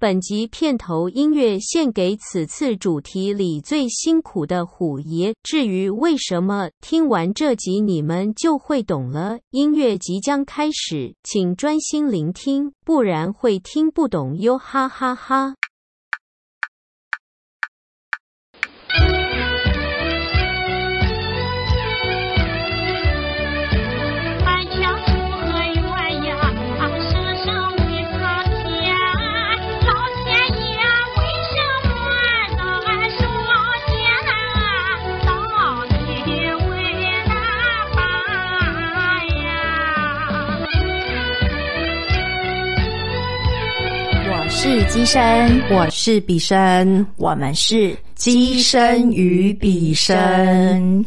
本集片头音乐献给此次主题里最辛苦的虎爷。至于为什么，听完这集你们就会懂了。音乐即将开始，请专心聆听，不然会听不懂哟！哈哈哈。是机身，我是比生，我们是机身与比生。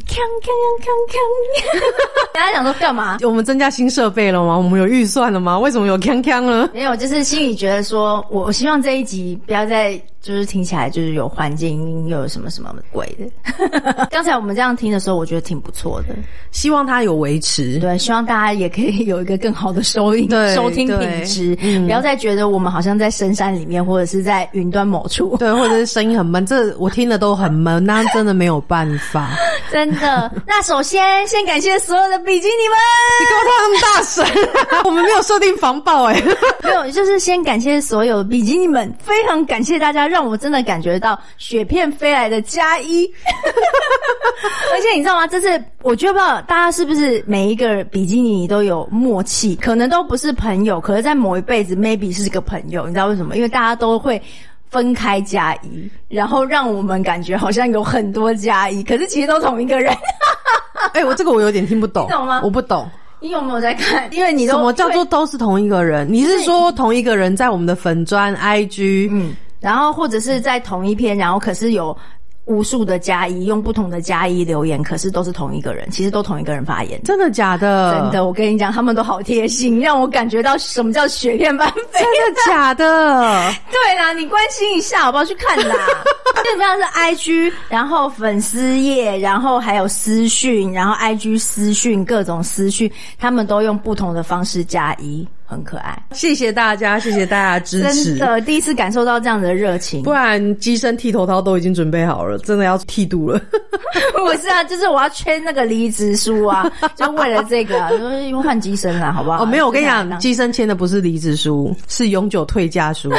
锵锵锵锵锵！大家想说干嘛？我们增加新设备了吗？我们有预算了吗？为什么有锵锵呢？没有，就是心里觉得说，我我希望这一集不要再就是听起来就是有环境音又有什么什么鬼的。刚才我们这样听的时候，我觉得挺不错的。希望它有维持。对，希望大家也可以有一个更好的收音对收听品质，嗯不要再觉得我们好像在深山里面，或者是在云端某处。对，或者是声音很闷，这我听的都很闷，那真的没有办法。真的。那首先先感谢所有的比基尼们。你干嘛突然那么大声？我们没有设定防爆哎、没有，就是先感谢所有比基尼们，非常感谢大家，让我真的感觉到雪片飞来的加一。而且你知道吗？这次我觉得不知道大家是不是每一个比基尼都有默契，可能都不是朋友，可是在某一辈子 maybe 是个朋友。你知道为什么？因为大家都会。分开加一，然后让我们感觉好像有很多加一，可是其实都同一个人。哎、我这个我有点听不懂，你懂吗我不懂，你有没有在看？因为你都什么叫做都是同一个人？你是说同一个人在我们的粉砖 IG？嗯，然后或者是在同一篇，然后可是有无数的加一，用不同的加一留言，可是都是同一个人，其实都同一个人发言。真的假的？真的，我跟你讲，他们都好贴心，让我感觉到什么叫雪片般飞。真的假的？对啦，你关心一下好不好？去看啦。基本上是 IG，然后粉丝页，然后还有私讯，然后 IG 私讯各种私讯，他们都用不同的方式加一，很可爱。谢谢大家，谢谢大家支持真。的，第一次感受到这样的热情不。然机身剃头刀都已经准备好了，真的要剃度了。不是啊，就是我要签那个离职书啊，就为了这个、啊，就是因为换机身了，好不好？哦，没有，我跟你讲，机身签的不是离职书，是永久退价书。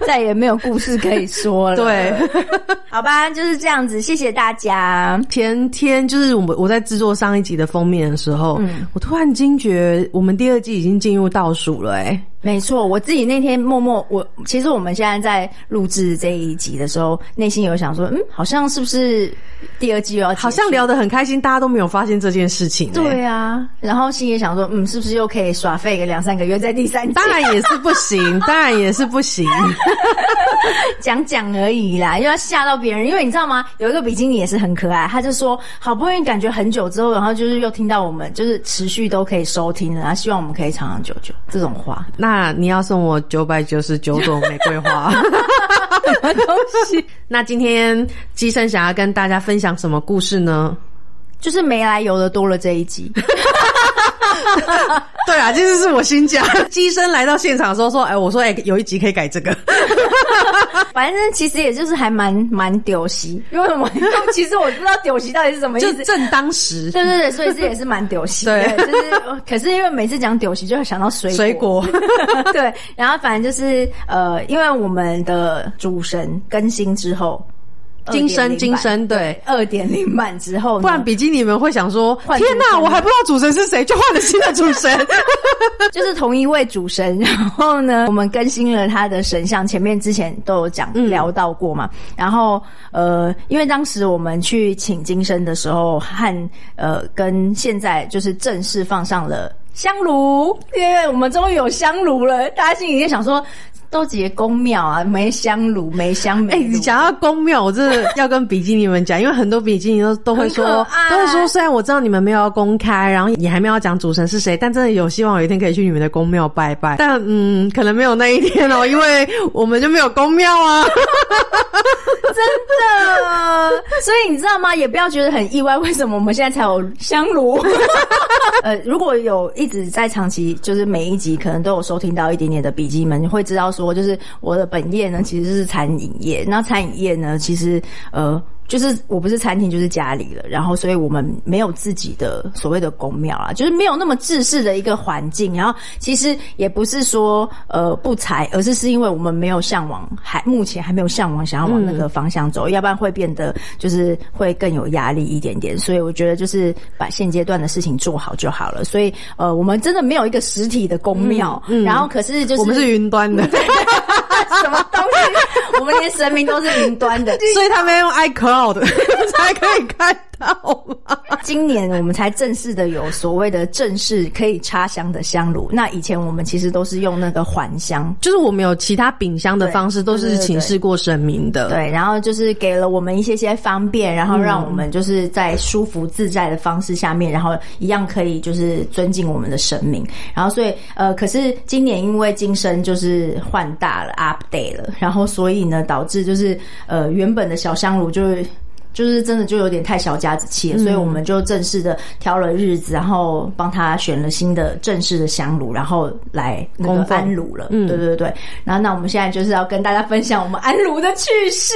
再也没有故事可以说了。对，好吧，就是这样子，谢谢大家。前天就是我们我在制作上一集的封面的时候，嗯我突然惊觉我们第二季已经进入倒数了、哎，没错，我自己那天默默，我其实我们现在在录制这一集的时候，内心有想说，嗯，好像是不是第二季又要好像聊得很开心，大家都没有发现这件事情、哎对啊，然后心里想说，嗯，是不是又可以耍废个两三个月，在第三季当然也是不行，当然也是不行。讲讲而已啦，又要吓到别人。因为你知道吗？有一个比基尼也是很可爱，他就说好不容易感觉很久之后，然后就是又听到我们就是持续都可以收听了，然后希望我们可以长长久久这种话。那你要送我九百九十九朵玫瑰花，什么东西？那今天机生想要跟大家分享什么故事呢？就是没来由的多了这一集，对啊，其实是我新家。机身来到现场的时候说：“哎、我说哎、有一集可以改这个。反正其实也就是还蛮蛮丢席。因为什么？其实我不知道丢席到底是什么”意思。就正当时，对对对，所以这也是蛮丢席的。对就是可是因为每次讲丢席就会想到水果。水果对，然后反正就是呃，因为我们的主神更新之后，金身2.0金身对。二点零版之后，不然比基尼们会想说：“天哪，我还不知道主神是谁，就换了新的主神。就是同一位主神，然后呢，我们更新了他的神像，前面之前都有讲、嗯聊到过嘛。然后呃，因为当时我们去请金身的时候，和呃跟现在就是正式放上了香炉，因为我们终于有香炉了，大家心里在想说。都结宫庙啊，梅香炉，梅香没哎、炉。你讲到宫庙，我真的要跟比基尼们讲，因为很多比基尼都都会说都会说，虽然我知道你们没有要公开，然后也还没有讲主神是谁，但真的有希望有一天可以去你们的宫庙拜拜。但嗯，可能没有那一天哦，因为我们就没有宫庙啊。真的，所以你知道吗？也不要觉得很意外，为什么我们现在才有香炉？呃，如果有一直在长期，就是每一集可能都有收听到一点点的笔记们，你会知道说，就是我的本业呢其实是餐饮业，那餐饮业呢，其实呃。就是我不是餐厅就是家里了，然后所以我们没有自己的所谓的公庙啦，就是没有那么制式的一个环境。然后其实也不是说呃不才，而是是因为我们没有向往，还目前还没有向往想要往那个方向走，要不然会变得就是会更有压力一点点。所以我觉得就是把现阶段的事情做好就好了。所以呃，我们真的没有一个实体的公庙，然后可是就是我们是云端的，什么东西，我们连神明都是云端的，所以他们用 iCloud 才可以看到吗？今年我们才正式的有所谓的正式可以插香的香炉。那以前我们其实都是用那个环香，就是我们有其他饼香的方式，都是请示过神明的。对，然后就是给了我们一些些方便，然后让我们就是在舒服自在的方式下面，然后一样可以就是尊敬我们的神明。然后所以呃，可是今年因为今生就是换大了，update 了，然后所以呢导致就是呃原本的小香炉就是。就是真的就有点太小家子气了，所以我们就正式的挑了日子，然后帮他选了新的正式的香炉，然后来那个安炉了。嗯，对对对。然后那我们现在就是要跟大家分享我们安炉的趣事，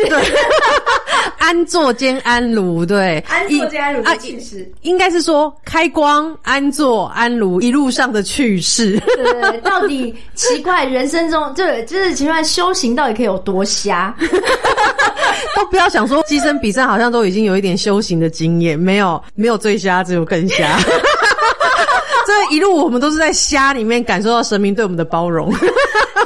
安坐兼安炉，对，安坐兼安炉的趣事，应该是说开光、安坐、安炉一路上的趣事。对，到底奇怪人生中，对，就是奇怪修行到底可以有多瞎？都不要想说机身比赛好像都已经有一点修行的经验，没有没有最瞎，只有更瞎。这一路我们都是在瞎里面感受到神明对我们的包容。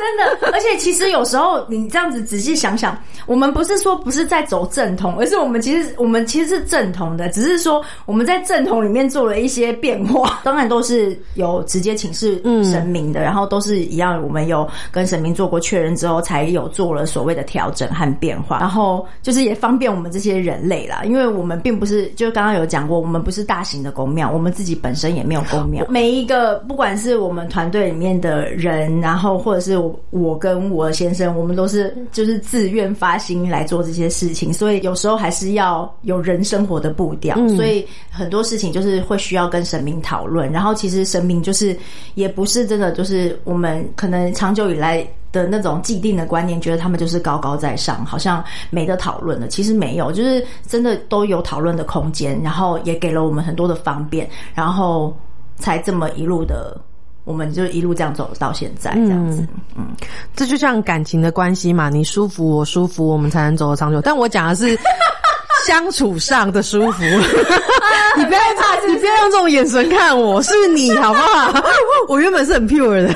真的，而且其实有时候你这样子仔细想想，我们不是说不是在走正统，而是我们其实我们其实是正统的，只是说我们在正统里面做了一些变化。当然都是有直接请示神明的，然后都是一样，我们有跟神明做过确认之后，才有做了所谓的调整和变化。然后就是也方便我们这些人类啦，因为我们并不是就刚刚有讲过，我们不是大型的宫庙，我们自己本身也没有宫庙。每一个不管是我们团队里面的人，然后或者是我。我跟我先生，我们都是就是自愿发心来做这些事情，所以有时候还是要有人生活的步调，所以很多事情就是会需要跟神明讨论。然后其实神明就是也不是真的，就是我们可能长久以来的那种既定的观念，觉得他们就是高高在上，好像没得讨论的。其实没有，就是真的都有讨论的空间，然后也给了我们很多的方便，然后才这么一路的。我们就一路这样走到现在，这样子，嗯，这就像感情的关系嘛，你舒服我舒服，我们才能走得长久。但我讲的是 相处上的舒服，你不要怕，你不要用这种眼神看我，是你好不好？我原本是很 pure 的，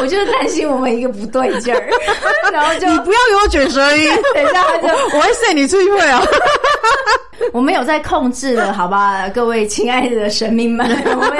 我就是担心我们一个不对劲儿，然后就你不要给我卷舌音，等一下他就我会塞你出去会啊。我们有在控制的，好吧，各位亲爱的神明们，我们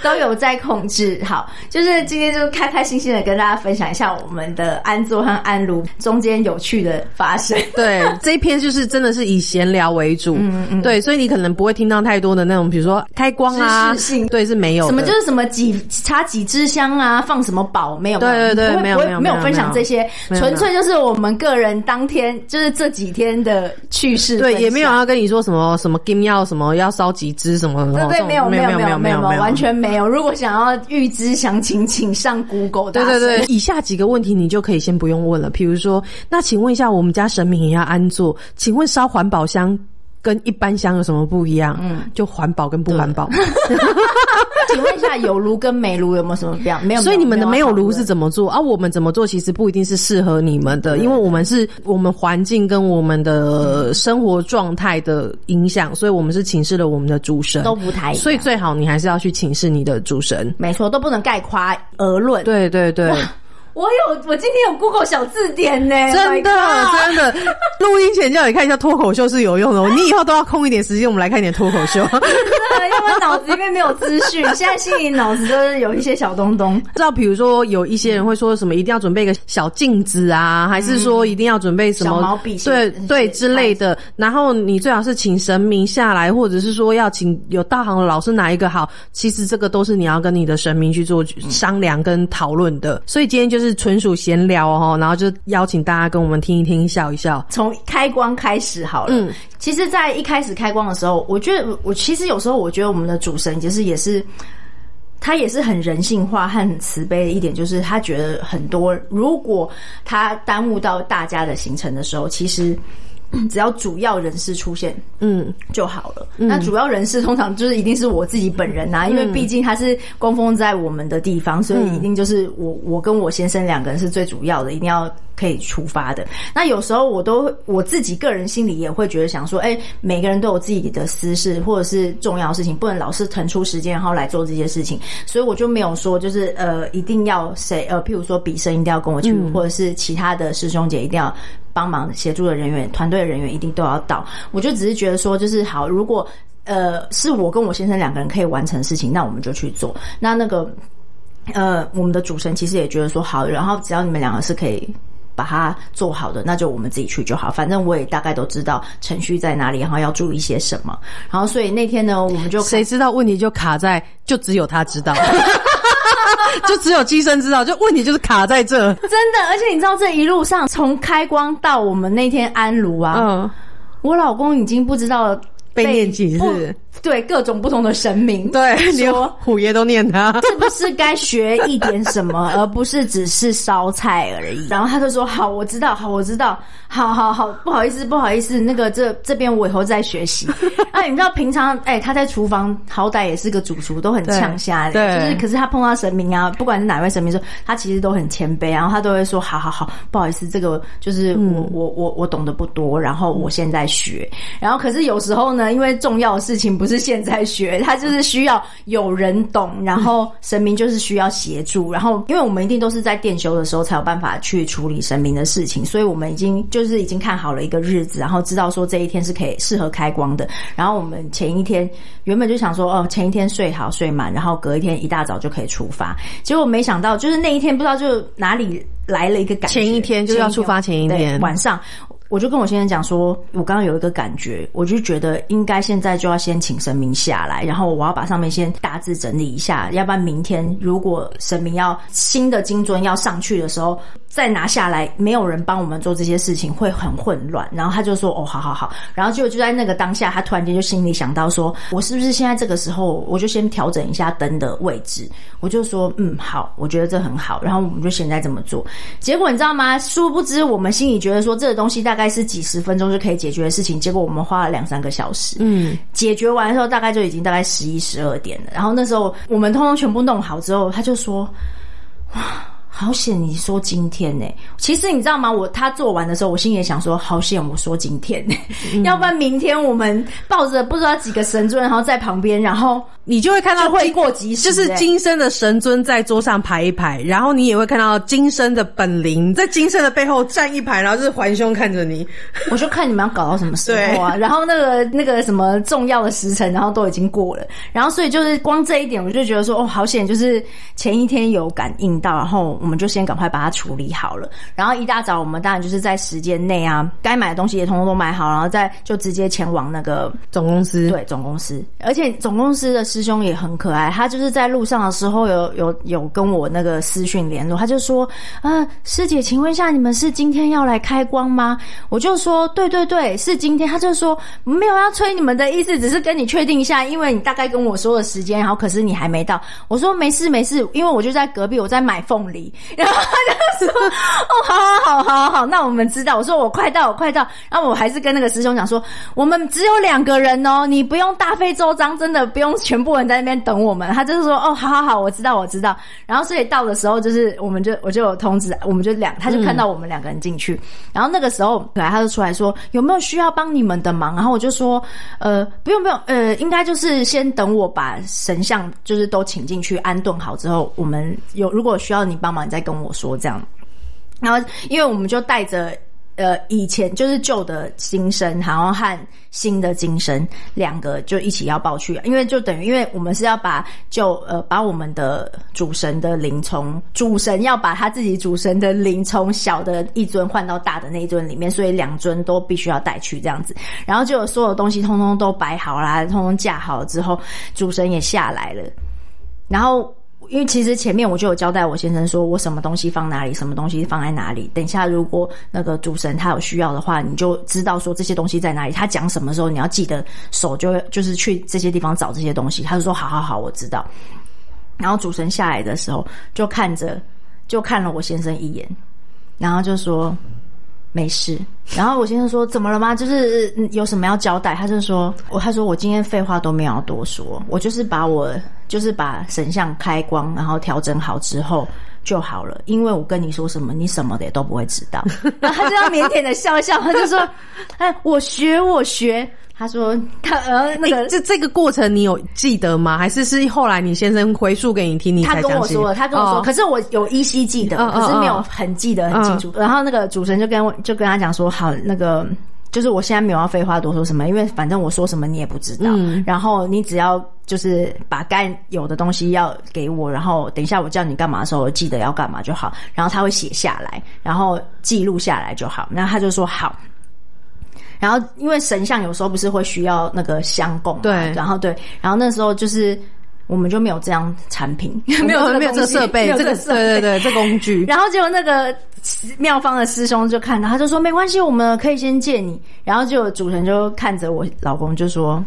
都有在控制。好，就是今天就开开心心的跟大家分享一下我们的安座和安炉中间有趣的发生。对，这一篇就是真的是以闲聊为主，嗯嗯，对，所以你可能不会听到太多的那种，比如说开光啊，对，是没有什么就是什么几插几支香啊，放什么宝没有，对对对，没有没有没有分享这些，纯粹就是我们个人当天就是这几天的趣事，对，也没有要跟你说。什么什么金要什么要烧几支什么？对对，没有没有没有没有完全没有。如果想要预知详情，请上 Google。对对对，以下几个问题你就可以先不用问了。比如说，那请问一下，我们家神明也要安坐，请问烧环保箱跟一般香有什么不一样？嗯，就环保跟不环保。请问一下，有炉跟没炉有没有什么不一样？没有，所以你们的没有炉是怎么做？啊，我们怎么做？其实不一定是适合你们的，因为我们是我们环境跟我们的生活状态的影响，所以我们是请示了我们的主神都不太，所以最好你还是要去请示你的主神。没错，都不能概括而论。对对对。我有，我今天有 Google 小字典呢，真的真的。录音前叫你看一下脱口秀是有用的，你以后都要空一点时间，我们来看一点脱口秀。真的，因为脑子里面没有资讯，现在心里脑子就是有一些小东东。知道，比如说有一些人会说什么，一定要准备一个小镜子啊，还是说一定要准备什么毛笔？对对之类的。然后你最好是请神明下来，或者是说要请有道行的老师哪一个好？其实这个都是你要跟你的神明去做商量跟讨论的。所以今天就是。就是纯属闲聊哦，然后就邀请大家跟我们听一听，笑一笑。从开光开始好了。嗯其实，在一开始开光的时候，我觉得我其实有时候我觉得我们的主神就是也是。他也是很人性化和很慈悲的一点，就是他觉得很多，如果他耽误到大家的行程的时候，其实嗯只要主要人士出现，嗯，就好了。那主要人士通常就是一定是我自己本人呐、因为毕竟他是供奉在我们的地方，所以一定就是我我跟我先生两个人是最主要的，一定要可以出发的。那有时候我都我自己个人心里也会觉得想说，哎、每个人都有自己的私事或者是重要的事情，不能老是腾出时间然后来做这些事情，所以我就没有说就是呃一定要谁呃，譬如说比生一定要跟我去，或者是其他的师兄姐一定要。帮忙协助的人员、团队的人员一定都要到。我就只是觉得说，就是好，如果呃是我跟我先生两个人可以完成的事情，那我们就去做。那那个呃，我们的主持人其实也觉得说好，然后只要你们两个是可以。把它做好的，那就我们自己去就好。反正我也大概都知道程序在哪里，然后要注意些什么。然后所以那天呢，我们就谁知道问题就卡在，就只有他知道，就只有机身知道，就问题就是卡在这。真的，而且你知道这一路上从开光到我们那天安炉啊，嗯，我老公已经不知道被念几不次，对各种不同的神明，对，连说虎爷都念他。是不是该学一点什么，而不是只是烧菜而已？然后他就说：“好，我知道，好，我知道，好好好，不好意思，不好意思，那个这这边我以后再学习。”啊，你知道平常哎、他在厨房好歹也是个主厨，都很呛虾的，对就是可是他碰到神明啊，不管是哪位神明说，他其实都很谦卑，然后他都会说：“好好好，不好意思，这个就是我、我我我懂得不多，然后我现在学。”然后可是有时候呢，因为重要的事情不不是现在学，他就是需要有人懂，然后神明就是需要协助，然后因为我们一定都是在店修的时候才有办法去处理神明的事情，所以我们已经就是已经看好了一个日子，然后知道说这一天是可以适合开光的。然后我们前一天原本就想说，哦，前一天睡好睡满，然后隔一天一大早就可以出发。结果没想到，就是那一天不知道就哪里来了一个感，前一天就是要出发前一天晚上。我就跟我先生讲说，我刚刚有一个感觉，我就觉得应该现在就要先请神明下来，然后我要把上面先大致整理一下，要不然明天如果神明要新的金尊要上去的时候再拿下来，没有人帮我们做这些事情会很混乱。然后他就说：“哦，好好好。”然后就就在那个当下，他突然间就心里想到说：“我是不是现在这个时候我就先调整一下灯的位置？”我就说：“嗯，好，我觉得这很好。”然后我们就现在这么做。结果你知道吗？殊不知我们心里觉得说这个东西大概是几十分钟就可以解决的事情，结果我们花了两三个小时。嗯，解决完的时候，大概就已经大概十一、十二点了。然后那时候我们通通全部弄好之后，他就说：“哇，好险！你说今天呢、其实你知道吗？我他做完的时候，我心里也想说：好险！我说今天呢、要不然明天我们抱着不知道几个神尊，然后在旁边，然后你就会看到就会过及时就是欸今生的神尊在桌上排一排，然后你也会看到今生的本灵在今生的背后站一排，然后就是环胸看着你。我就看你们要搞到什么时候啊？然后那个那个什么重要的时辰，然后都已经过了，然后所以就是光这一点，我就觉得说哦，好险，就是前一天有感应到，然后我们就先赶快把它处理好了。然后一大早，我们当然就是在时间内啊，该买的东西也通通都买好，然后再就直接前往那个总公司对总公司，而且总公司的师兄也很可爱，他就是在路上的时候有有有跟我那个私讯联络，他就说，呃，师姐，请问一下，你们是今天要来开光吗？我就说，对对对，是今天。他就说没有要催你们的意思，只是跟你确定一下，因为你大概跟我说的时间，然后可是你还没到。我说没事没事，因为我就在隔壁，我在买凤梨，然后他就说，哦，好好好好好，那我们知道。我说我快到，我快到。然后我还是跟那个师兄讲说，我们只有两个人哦，你不用大费周章，真的不用全部人在那边等我们。他就是说，哦，好好好，我知道我知道。然后所以到的时候，就是我们就我就有通知，我们就两，他就看到我们两个人进去。然后那个时候，本来他就出来说，有没有需要帮你们的忙？然后我就说，呃，不用不用，呃，应该就是先等我把神像就是都请进去安顿好之后，我们有如果需要你帮忙，你再跟我说这样。然后，因为我们就带着呃以前就是旧的金身，然后和新的金身两个就一起要抱去，因为就等于因为我们是要把旧呃把我们的主神的灵从主神要把他自己主神的灵从小的一尊换到大的那一尊里面，所以两尊都必须要带去这样子。然后就所有东西通通都摆好啦，通通架好了之后，主神也下来了，然后。因为其实前面我就有交代我先生说，我什么东西放哪里，什么东西放在哪里。等一下如果那个主神他有需要的话，你就知道说这些东西在哪里。他讲什么时候，你要记得手就就是去这些地方找这些东西。他就说好好好，我知道。然后主神下来的时候，就看着就看了我先生一眼，然后就说没事。然后我先生说怎么了吗？就是有什么要交代？他就说我他说我今天废话都没有多说，我就是把我就是把神像开光，然后调整好之后。就好了，因为我跟你说什么，你什么的也都不会知道。然后他就要腼腆的笑笑，他就说：“ 哎，我学，我学。”他说：“他呃，那个这这个过程你有记得吗？还是是后来你先生回述给你听，你他才跟我说了，他跟我说，哦可是我有依稀记得，可是没有很记得很清楚。然后那个主持人就跟我就跟他讲说，好，那个就是我现在没有要废话多说什么，因为反正我说什么你也不知道。嗯然后你只要就是把该有的东西要给我，然后等一下我叫你干嘛的时候，记得要干嘛就好。然后他会写下来，然后记录下来就好。然后他就说好。然后，因为神像有时候不是会需要那个香供嘛，对然后对，然后那时候就是我们就没有这样产品，没有 没有这个设备，这个设备对对对，这工具。然后结果那个妙方的师兄就看到，他就说没关系，我们可以先借你。然后就主人就看着我老公就说，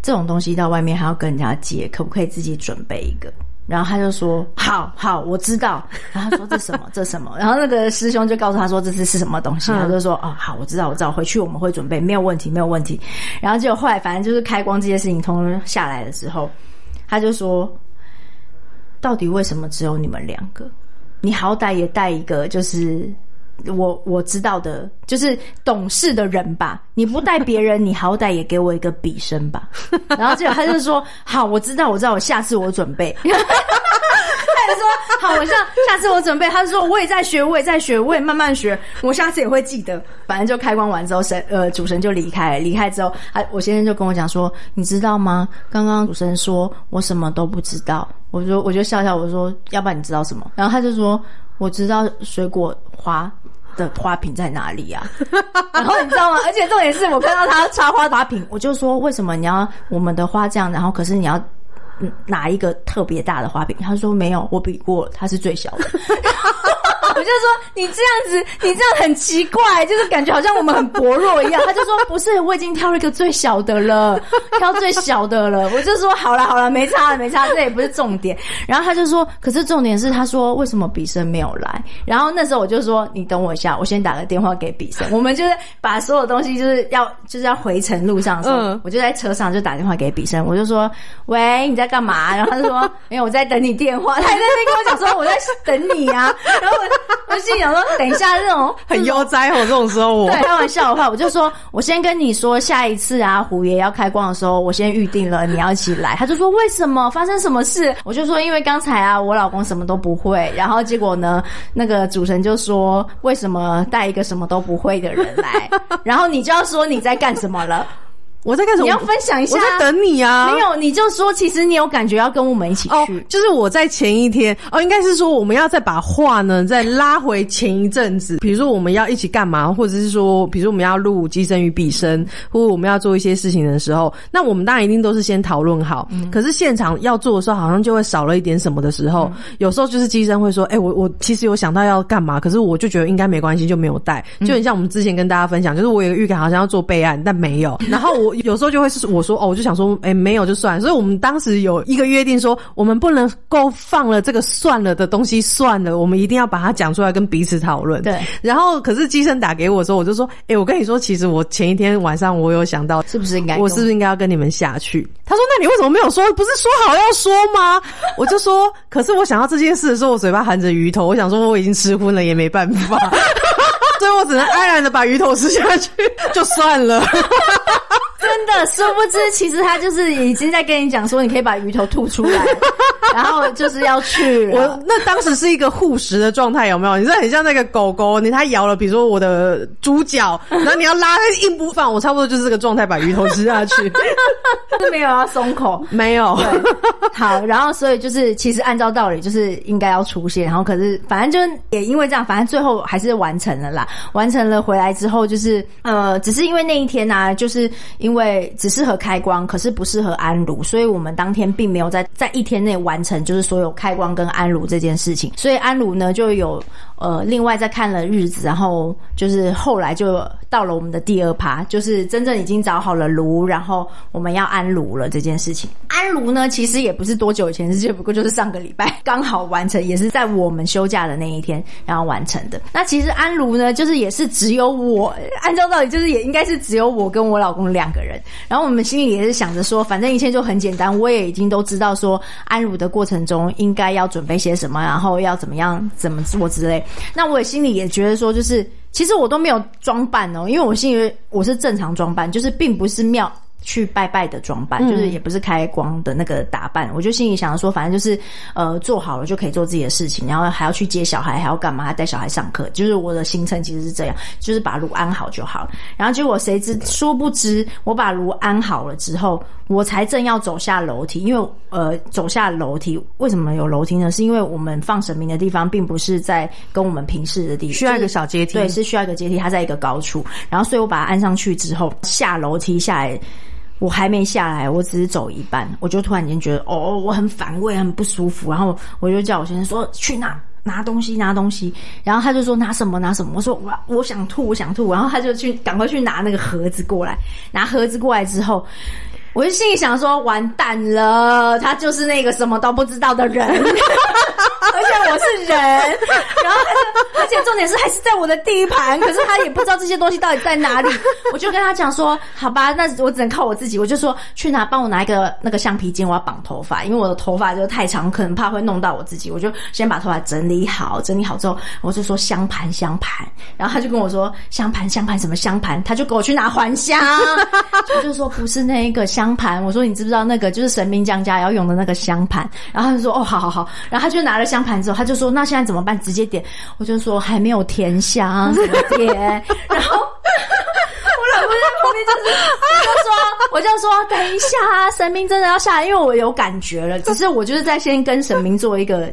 这种东西到外面还要跟人家借，可不可以自己准备一个？然后他就说：“好好，我知道。”然后他说：“这什么？这什么？”然后那个师兄就告诉他说：“这是是什么东西？”嗯他就说：“哦，好，我知道，我知道，回去我们会准备，没有问题，没有问题。”然后结果后来反正就是开光这些事情通通下来的时候，他就说：“到底为什么只有你们两个？你好歹也带一个，就是我我知道的，就是懂事的人吧。你不带别人，你好歹也给我一个笔身吧。”然后结果他就说：“好，我知道，我知道，我下次我准备。”他就说：“好，我下下次我准备。”他就说：“我也在学，我也在学，我也慢慢学，我下次也会记得。”反正就开光完之后，神呃主神就离开了。离开之后，他我先生就跟我讲说：“你知道吗？刚刚主神说我什么都不知道。”我说我就笑笑，我说：“要不然你知道什么？”然后他就说：“我知道水果花。”的花瓶在哪里啊、然后你知道吗？而且重点是我看到他插花花瓶，我就说为什么你要我们的花这样，然后可是你要拿一个特别大的花瓶？他说没有，我比过他，是最小的。我就说你这样子，你这样很奇怪，就是感觉好像我们很薄弱一样。他就说不是，我已经挑了一个最小的了，挑最小的了。我就说好了好了，没差了没差，这也不是重点。然后他就说，可是重点是他说为什么比生没有来？然后那时候我就说你等我一下，我先打个电话给比生。我们就是把所有东西就是要就是要回程路上的时候，嗯我就在车上就打电话给比生，我就说喂你在干嘛？然后他就说没有我在等你电话，他还在那边跟我讲说我在等你啊。然后我 我心里想说等一下这种很悠哉哦，这种时候我，开玩笑的话，我就说，我先跟你说，下一次啊，虎爷要开光的时候，我先预定了，你要一起来。他就说为什么？发生什么事？我就说，因为刚才啊，我老公什么都不会，然后结果呢，那个主神就说，为什么带一个什么都不会的人来？然后你就要说你在干什么了。我在干什么？你要分享一下我在等你啊。没有，你就说，其实你有感觉要跟我们一起哦去。，就是我在前一天哦，应该是说我们要再把话呢再拉回前一阵子，比如说我们要一起干嘛，或者是说，比如说我们要录《机生与彼生》，或者我们要做一些事情的时候，那我们当然一定都是先讨论好。可是现场要做的时候，好像就会少了一点什么的时候，有时候就是机生会说：“哎、我我其实有想到要干嘛，可是我就觉得应该没关系，就没有带。”就很像我们之前跟大家分享，就是我有个预感，好像要做备案，但没有。然后我有时候就会是我说：“哦，我就想说，哎、没有就算。”所以我们当时有一个约定说，我们不能够放了这个算了的东西算了，我们一定要把它讲出来跟彼此讨论。对。然后可是机生打给我的时候，我就说：“哎、我跟你说，其实我前一天晚上我有想到，是不是应该我是不是应该要跟你们下去？”他说：“那你为什么没有说？不是说好要说吗？” 我就说：“可是我想到这件事的时候，我嘴巴含着鱼头，我想说我已经吃荤了，也没办法。”所以我只能安然的把鱼头吃下去，就算了。真的，殊不知其实他就是已经在跟你讲说，你可以把鱼头吐出来，然后就是要去。我那当时是一个护食的状态，有没有？你这很像那个狗狗，你它咬了，比如说我的猪脚，然后你要拉，它硬不放，我差不多就是这个状态，把鱼头吃下去。是没有要松口。没有，好，然后所以就是其实按照道理就是应该要出现，然后可是反正就也因为这样，反正最后还是完成了啦。完成了回来之后，就是呃，只是因为那一天呢、就是因为。为只适合开光，可是不适合安炉，所以我们当天并没有在在一天内完成就是所有开光跟安炉这件事情。所以安炉呢就有呃另外再看了日子，然后就是后来就到了我们的第二趴，就是真正已经找好了炉，然后我们要安炉了这件事情。安炉呢其实也不是多久以前事情，不过就是上个礼拜刚好完成，也是在我们休假的那一天然后完成的。那其实安炉呢，就是也是只有我，按照道理就是也应该是只有我跟我老公两个人。然后我们心里也是想着说，反正一切就很简单，我也已经都知道说安炉的过程中应该要准备些什么，然后要怎么样怎么做之类。那我也心里也觉得说，就是其实我都没有装扮哦，因为我心里我是正常装扮，就是并不是妙。去拜拜的装扮，就是也不是开光的那个打扮，我就心里想说，反正就是呃做好了就可以做自己的事情，然后还要去接小孩，还要干嘛？还带小孩上课，就是我的行程其实是这样，就是把炉安好就好了。然后结果谁知殊不知，我把炉安好了之后，我才正要走下楼梯，因为呃走下楼梯，为什么有楼梯呢？是因为我们放神明的地方并不是在跟我们平视的地方，需要一个小阶梯，对，是需要一个阶梯，它在一个高处，然后所以我把它安上去之后，下楼梯下来。我还没下来，我只是走一半，我就突然间觉得，哦，我很反胃，很不舒服，然后我就叫我先生说去拿拿东西，拿东西，然后他就说拿什么拿什么，我说我我想吐，我想吐，然后他就去赶快去拿那个盒子过来，拿盒子过来之后。我就心里想说，完蛋了，他就是那个什么都不知道的人，而且我是人，然后而且重点是还是在我的地盘，可是他也不知道这些东西到底在哪里。我就跟他讲说，好吧，那我只能靠我自己。我就说去拿，帮我拿一个那个橡皮筋，我要绑头发，因为我的头发就太长，可能怕会弄到我自己。我就先把头发整理好，整理好之后，我就说香盘香盘，然后他就跟我说香盘香盘什么香盘，他就给我去拿还香，我就说不是那一个。香盘，我说你知不知道那个就是神明降家要用的那个香盘？然后他就说哦，好好好。然后他就拿了香盘之后，他就说那现在怎么办？直接点。我就说还没有填香，怎么点？然后 我老公在旁边就是我就说我就说等一下，神明真的要下来，因为我有感觉了。只是我就是在先跟神明做一个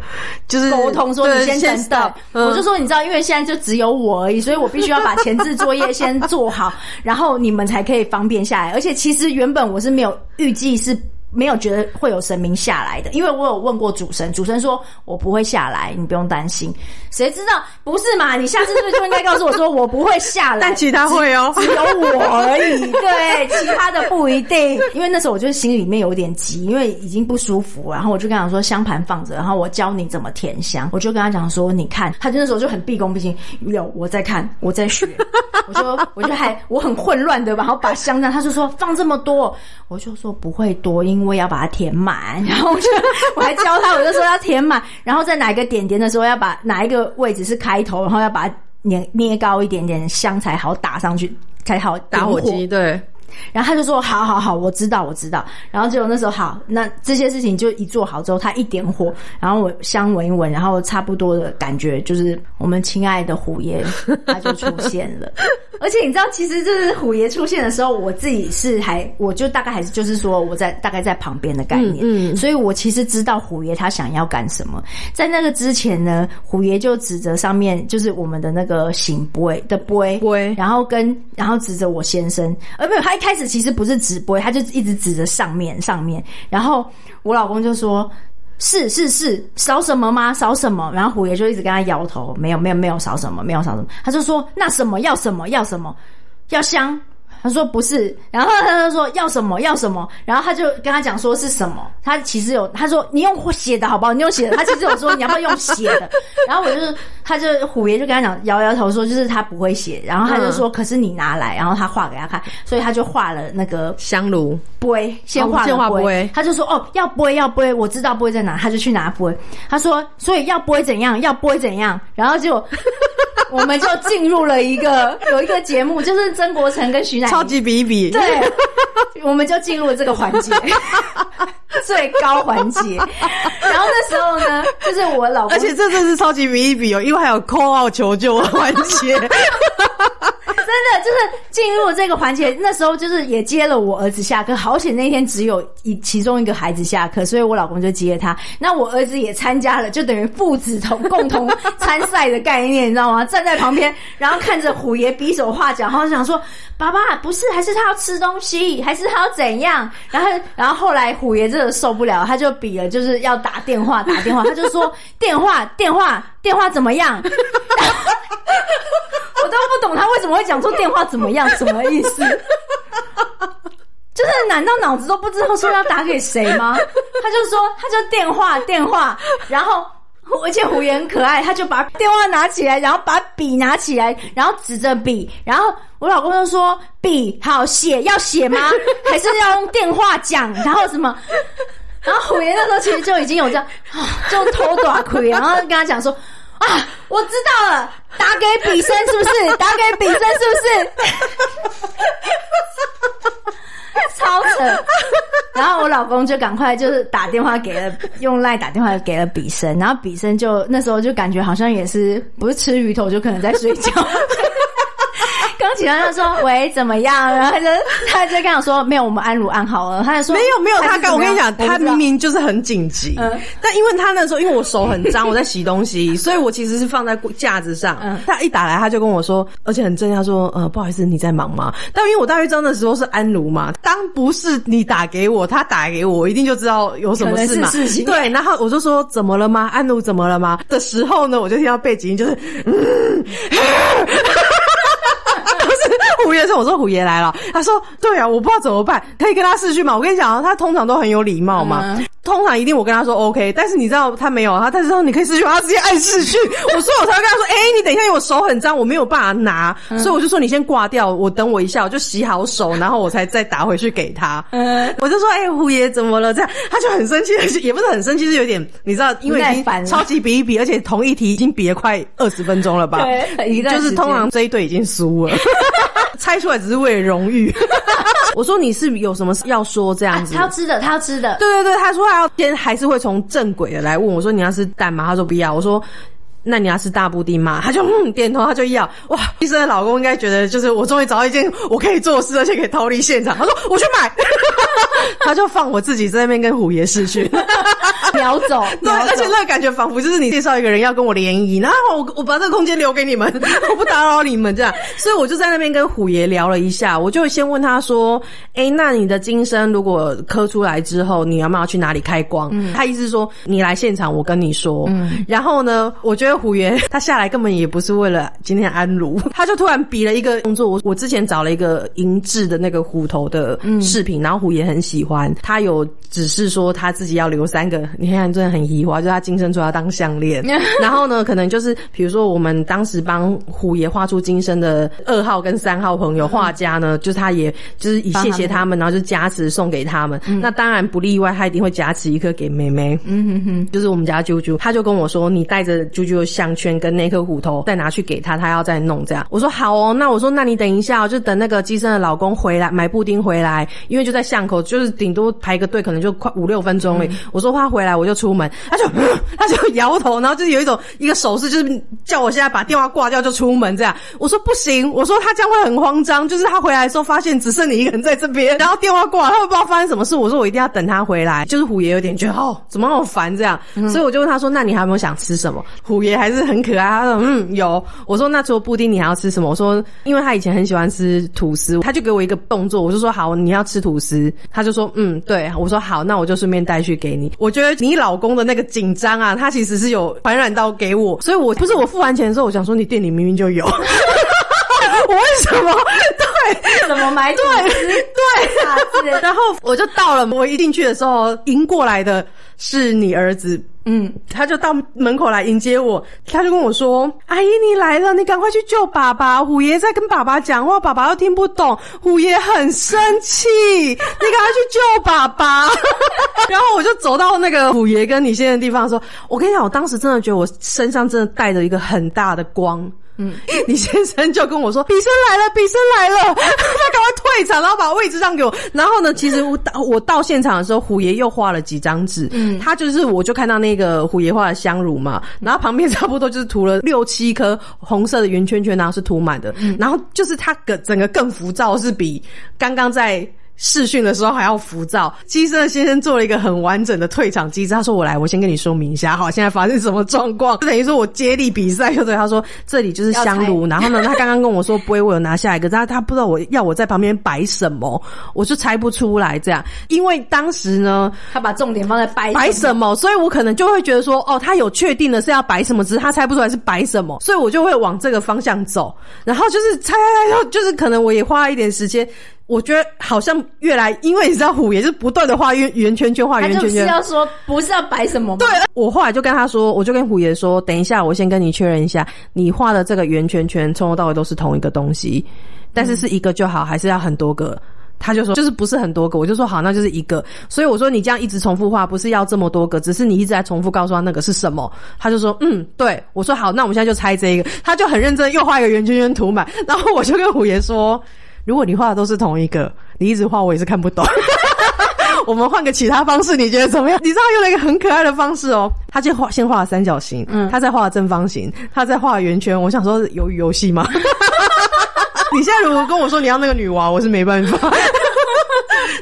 就是沟通，说你先等等。我就说你知道，因为现在就只有我而已，所以我必须要把前置作业先做好，然后你们才可以方便下来。而且其实原本我是。没有预计是没有觉得会有神明下来的，因为我有问过主神，主神说我不会下来，你不用担心。谁知道不是嘛？你下次是不是就应该告诉我说我不会下来？但其他会哦，只有我而已。对，其他的不一定。因为那时候我就是心里面有点急，因为已经不舒服，然后我就跟他说香盘放着，然后我教你怎么填香。我就跟他讲说，你看，他就那时候就很毕恭毕敬，有我在看，我在学。我说，我就还我很混乱的，然后把香呢，他就说放这么多，我就说不会多，因为我也要把它填满。然后我就我还教他，我就说要填满，然后在哪一个点点的时候要把哪一个位置是开头，然后要把它捏捏高一点点，香才好打上去，才好打火机对。然后他就说：“好好好，我知道，我知道。”然后结果那时候好，那这些事情就一做好之后，他一点火，然后我香闻一闻，然后差不多的感觉就是我们亲爱的虎爷他就出现了。而且你知道，其实就是虎爷出现的时候，我自己是还，我就大概还是就是说我在大概在旁边的概念，嗯，所以我其实知道虎爷他想要干什么。在那个之前呢，虎爷就指着上面就是我们的那个醒杯的杯杯，然后跟然后指着我先生，而不是他一开始其实不是指杯，他就一直指着上面上面，然后我老公就说。是是是，少什么吗？少什么？然后虎爷就一直跟他摇头，没有没有没有少什么，没有少什么。他就说那什么要什么要什么，要香。他说不是，然后他就说要什么要什么，然后他就跟他讲说是什么。他其实有他说你用写的好不好？你用写的。他其实有说你要不要用写的。然后我就他就虎爷就跟他讲摇摇头说就是他不会写。然后他就说可是你拿来，然后他画给他看，所以他就画了那个香炉杯，先画了杯。他就说哦要杯要杯，我知道杯在哪，他就去拿杯。他说所以要杯怎样要杯怎样，然后就。我们就进入了一个有一个节目，就是曾国成跟徐乃超级比比，对，我们就进入了这个环节，最高环节。然后那时候呢，就是我老公，而且这真是超级比一比哦，因为还有 call out 求救的环节。真的就是进入这个环节，那时候就是也接了我儿子下课，好险那天只有一其中一个孩子下课，所以我老公就接他。那我儿子也参加了，就等于父子同共同参赛的概念，你知道吗？站在旁边，然后看着虎爷比手画脚，然后想说：“爸爸不是，还是他要吃东西，还是他要怎样？”然后，然后后来虎爷真的受不了，他就比了，就是要打电话，打电话，他就说：“电话，电话，电话怎么样？” 我都不懂他为什么会讲出电话怎么样，什么意思？就是难道脑子都不知道说要打给谁吗？他就说他就电话电话，然后而且虎爷很可爱，他就把电话拿起来，然后把笔拿起来，然后指着笔，然后我老公就说笔好写要写吗？还是要用电话讲？然后什么？然后虎爷那时候其实就已经有这样，啊就偷短亏，然后跟他讲说。啊，我知道了，打给比生是不是？打给比生是不是？超扯！然后我老公就赶快就是打电话给了，用赖打电话给了比生，然后比生就那时候就感觉好像也是不是吃鱼头就可能在睡觉。刚起来他说喂怎么样？然后他就 他就跟我说没有，我们安如安好了。他就说没有没有，他刚我跟你讲，他明明就是很紧急，嗯但因为他那时候因为我手很脏，我在洗东西，所以我其实是放在架子上。嗯他一打来他就跟我说，而且很正，他说呃不好意思你在忙吗？但因为我大约知道那时候是安如嘛，当不是你打给我，他打给我，我一定就知道有什么事嘛。对，然后我就说怎么了吗？安如怎么了吗？的时候呢，我就听到背景音就是嗯。不是虎爷说，我说虎爷来了，他说对啊，我不知道怎么办，可以跟他试训吗？我跟你讲啊，他通常都很有礼貌嘛，嗯。通常一定我跟他说 OK，但是你知道他没有，他他知道你可以视讯，他直接按试训，我说我才会跟他说，哎、你等一下，因为我手很脏，我没有办法拿，嗯。所以我就说你先挂掉，我等我一下，我就洗好手，然后我才再打回去给他。嗯。我就说，哎、虎爷怎么了？这样他就很生气，也不是很生气，是有点你知道，因为已经超级比一比，而且同一题已经比了快二十分钟了吧？对就是通常这一队已经输了，猜出来只是为了荣誉。我说你是有什么要说这样子？他要吃的，他要吃的。对对对，他说他要先还是会从正轨的来问我说你要吃蛋吗？他说不要。我说。那你要吃大布丁吗？他就嗯点头，他就要。哇，医生的老公应该觉得就是我终于找到一件我可以做的事，而且可以逃离现场。他说我去买，他就放我自己在那边跟虎爷试训。秒走，对，而且那个感觉仿佛就是你介绍一个人要跟我联谊，然后我我把这个空间留给你们，我不打扰你们这样，所以我就在那边跟虎爷聊了一下，我就先问他说，哎、那你的金身如果磕出来之后，你要不要去哪里开光？他意思是说你来现场，我跟你说。然后呢，我觉得虎爷他下来根本也不是为了今天安如，他就突然比了一个动作，我我之前找了一个银质的那个虎头的饰品，然后虎爷很喜欢，他有只是说他自己要留三个，你看真的很移花，就是他金生出来要当项链，然后呢，可能就是比如说我们当时帮虎爷画出金生的二号跟三号朋友画家呢，就是他也就是以谢谢他们，然后就加持送给他们，那当然不例外，他一定会加持一颗给妹妹，嗯哼哼，就是我们家啾啾，他就跟我说，你带着啾啾的项圈跟那颗虎头再拿去给他，他要再弄这样。我说好哦，那我说那你等一下、哦，就等那个机身的老公回来买布丁回来，因为就在巷口，就是顶多排个队，可能就快五六分钟而已。我说他回来我就出门，他就 他就摇头，然后就有一种一个手势，就是叫我现在把电话挂掉就出门这样。我说不行，我说他将会很慌张，就是他回来的时候发现只剩你一个人在这边，然后电话挂了，他会不知道发生什么事。我说我一定要等他回来，就是虎爷有点觉得哦怎么那么烦这样，所以我就问他说那你还有没有想吃什么？虎爷还是很可爱，他说嗯有。我说那除了布丁你还要吃什么？我说因为他以前很喜欢吃吐司，他就给我一个动作，我就说好你要吃吐司，他就说嗯对，我说好，那我就顺便带去给你。我觉得你老公的那个紧张啊，他其实是有传染到给我，所以我不是我付完钱的时候，我想说你店里明明就有。我为什么？对，怎么买吐对司？对，然后我就到了，我一进去的时候，迎过来的是你儿子。嗯，他就到门口来迎接我，他就跟我说：“阿姨，你来了，你赶快去救爸爸。虎爷在跟爸爸讲话，爸爸又听不懂，虎爷很生气，你赶快去救爸爸。”然后我就走到那个虎爷跟你现在的地方，说：“我跟你讲，我当时真的觉得我身上真的带着一个很大的光。”嗯，李先生就跟我说：“比生来了，比生来了，他赶快退场，然后把位置让给我。”然后呢，其实我到我到现场的时候，虎爷又画了几张纸，嗯，他就是我就看到那个虎爷画的香炉嘛，然后旁边差不多就是涂了六七颗红色的圆圈圈，然后是涂满的，嗯。然后就是他个整个更浮躁，是比刚刚在。试训的时候还要浮躁，机身的先生做了一个很完整的退场机制。他说：“我来，我先跟你说明一下，好，现在发生什么状况？就等于说我接力比赛，就对他说这里就是香炉。然后呢，他刚刚跟我说不会，我有拿下一个，但他不知道我要我在旁边摆什么，我就猜不出来这样。因为当时呢，他把重点放在摆摆什么，所以我可能就会觉得说，哦，他有确定的是要摆什么，只是他猜不出来是摆什么，所以我就会往这个方向走。然后就是猜猜猜，就是可能我也花了一点时间。”我觉得好像越来，因为你知道虎爷是不断的画圆圆圈圈，画圆圈圈。是要说不是要摆什么？对，我后来就跟他说，我就跟虎爷说，等一下，我先跟你确认一下，你画的这个圆圈圈从头到尾都是同一个东西，但是是一个就好，还是要很多个？他就说就是不是很多个，我就说好，那就是一个。所以我说你这样一直重复画，不是要这么多个，只是你一直在重复告诉他那个是什么。他就说嗯，对。我说好，那我们现在就猜这一个。他就很认真又画一个圆圈圈涂满，然后我就跟虎爷说。如果你画的都是同一个，你一直画我也是看不懂。我们换个其他方式，你觉得怎么样？你知道用了一个很可爱的方式哦。他就画先画了三角形，嗯，他再画正方形，他再画圆圈。我想说鱿鱼游戏吗？你现在如果跟我说你要那个女娃，我是没办法。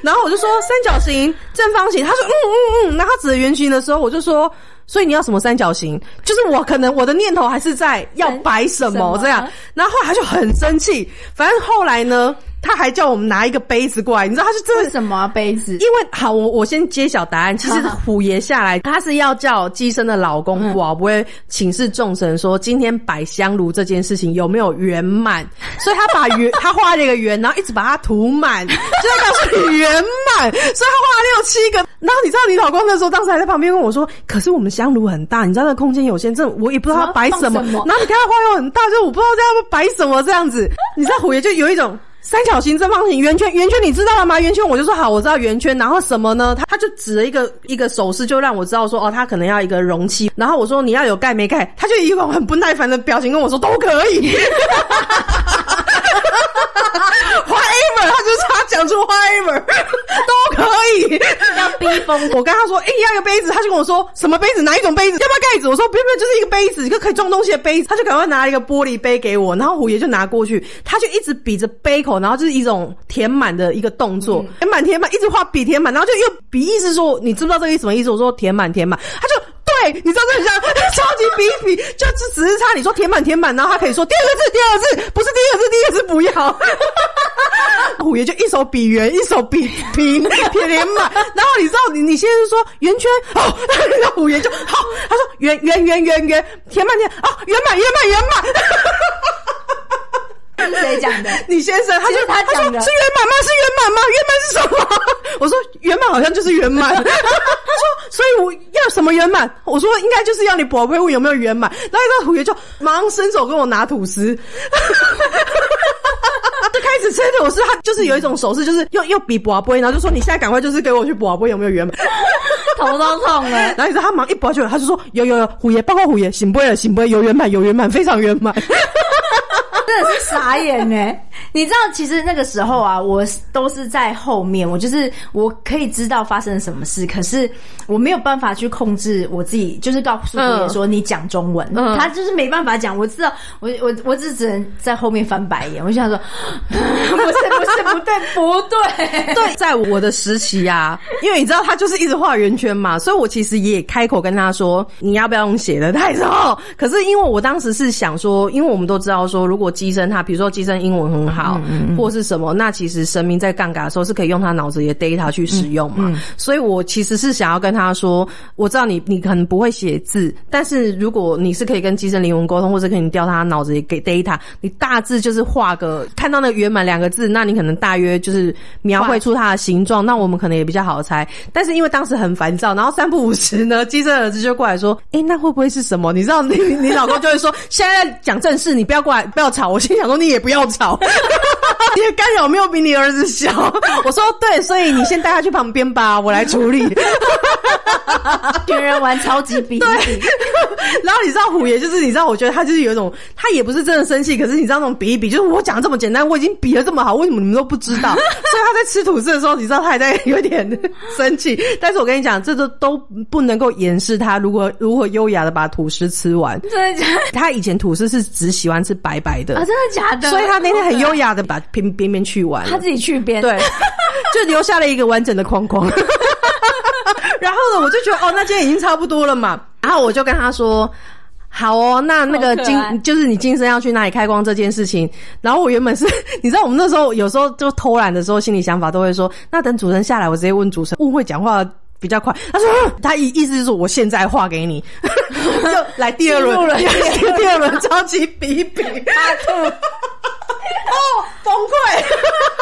然后我就说三角形、正方形，他说嗯嗯嗯。那他指的圆形的时候，我就说。所以你要什么三角形？就是我可能我的念头还是在要摆什么这样，然后后来他就很生气。反正后来呢。他还叫我们拿一个杯子过来，你知道他是这是什么杯子？因为好，我我先揭晓答案。其实 虎爷下来，他是要叫机身的老公我不会请示众神说，今天摆香炉这件事情有没有圆满？所以他把圆，他画了一个圆，然后一直把它涂满，就在告诉你圆满。所以他画了六七个。然后你知道你老公那时候当时还在旁边跟我说，可是我们香炉很大，你知道那空间有限，这我也不知道要摆什么。然后你看他画又很大，就我不知道这样摆什么这样子。你知道虎爷就有一种。三角形、正方形、圆圈、圆圈，你知道了吗？圆圈我就说好，我知道圆圈。然后什么呢？他他就指了一个一个手势，就让我知道说哦，他可能要一个容器。然后我说你要有盖没盖？他就一种很不耐烦的表情跟我说都可以。哈哈哈 Whatever，他就出 Whatever 都可以，要逼疯。我跟他说，哎，要一个杯子，他就跟我说什么杯子？哪一种杯子？要不要盖子？我说不用不用，就是一个杯子，一个可以装东西的杯子。他就赶快拿了一个玻璃杯给我，然后虎爷就拿过去，他就一直比着杯口，然后就是一种填满的一个动作，填满填满，一直画笔填满，然后就又比意思说，你知不知道这个意思什么意思？我说填满填满，他就。你知道这很像 超级比比，就只只是差你说填满填满，然后他可以说第二个字，第二个字不是第一个字，第一个字不要。虎爷就一手比圆，一手比平填满，然后你知道你你先是说圆圈，哦，那虎爷就好，他说圆圆圆圆圆填满填，哦圆满圆满圆满。是谁讲的？你先生，他就他讲的，是圆满吗？是圆满吗？圆满是什么？我说圆满好像就是圆满。他说，所以我要什么圆满？我说应该就是要你宝贝问有没有圆满。然后那个虎爷就马上伸手跟我拿吐司，就开始吃吐司。他就是有一种手势，就是又又比宝贝，然后就说你现在赶快就是给我去宝贝有没有圆满？头都痛了。然后你知道他忙一拔去，他就说有有有虎爷，报告虎爷，醒不了，醒不了，有圆满，有圆满，非常圆满。真的是傻眼呢！你知道，其实那个时候啊，我都是在后面，我就是我可以知道发生了什么事，可是我没有办法去控制我自己，就是告诉别人说你讲中文，他就是没办法讲。我知道，我我我只只能在后面翻白眼。我想说，不是不是不对不对 对，在我的时期啊，因为你知道他就是一直画圆圈嘛，所以我其实也开口跟他说，你要不要用写的？他说哦。可是因为我当时是想说，因为我们都知道说，如果机身他，比如说机身英文很好，或是什么，那其实神明在杠杆的时候是可以用他脑子里的 data 去使用嘛。所以我其实是想要跟他说，我知道你你可能不会写字，但是如果你是可以跟机身灵魂沟通，或者可以调他脑子里给 data，你大致就是画个看到那圆满两个字，那你可能大约就是描绘出它的形状，那我们可能也比较好猜。但是因为当时很烦躁，然后三不五时呢，机身儿子就过来说，哎，那会不会是什么？你知道你你老公就会说，现在讲正事，你不要过来，不要吵。我心想说，你也不要吵。你的干扰没有比你儿子小。我说对，所以你先带他去旁边吧，我来处理。别人玩超级比对，然后你知道虎爷就是你知道，我觉得他就是有一种，他也不是真的生气，可是你知道那种比一比，就是我讲的这么简单，我已经比的这么好，为什么你们都不知道？所以他在吃吐司的时候，你知道他还在有点生气。但是我跟你讲，这都都不能够掩饰他如何如何优雅的把吐司吃完。真的假的？他以前吐司是只喜欢吃白白的，啊，真的假的？所以他那天很优雅的把边边边去完。他自己去边，对，就留下了一个完整的框框。然后呢，我就觉得哦，那今天已经差不多了嘛。然后我就跟他说。好哦，那那个今就是你今生要去哪里开光这件事情，然后我原本是，你知道我们那时候有时候就偷懒的时候，心里想法都会说，那等主人下来，我直接问主持人，问会讲话比较快。他说他意意思就是我现在画给你，就来第二轮了 第二轮超级比比，哦崩溃。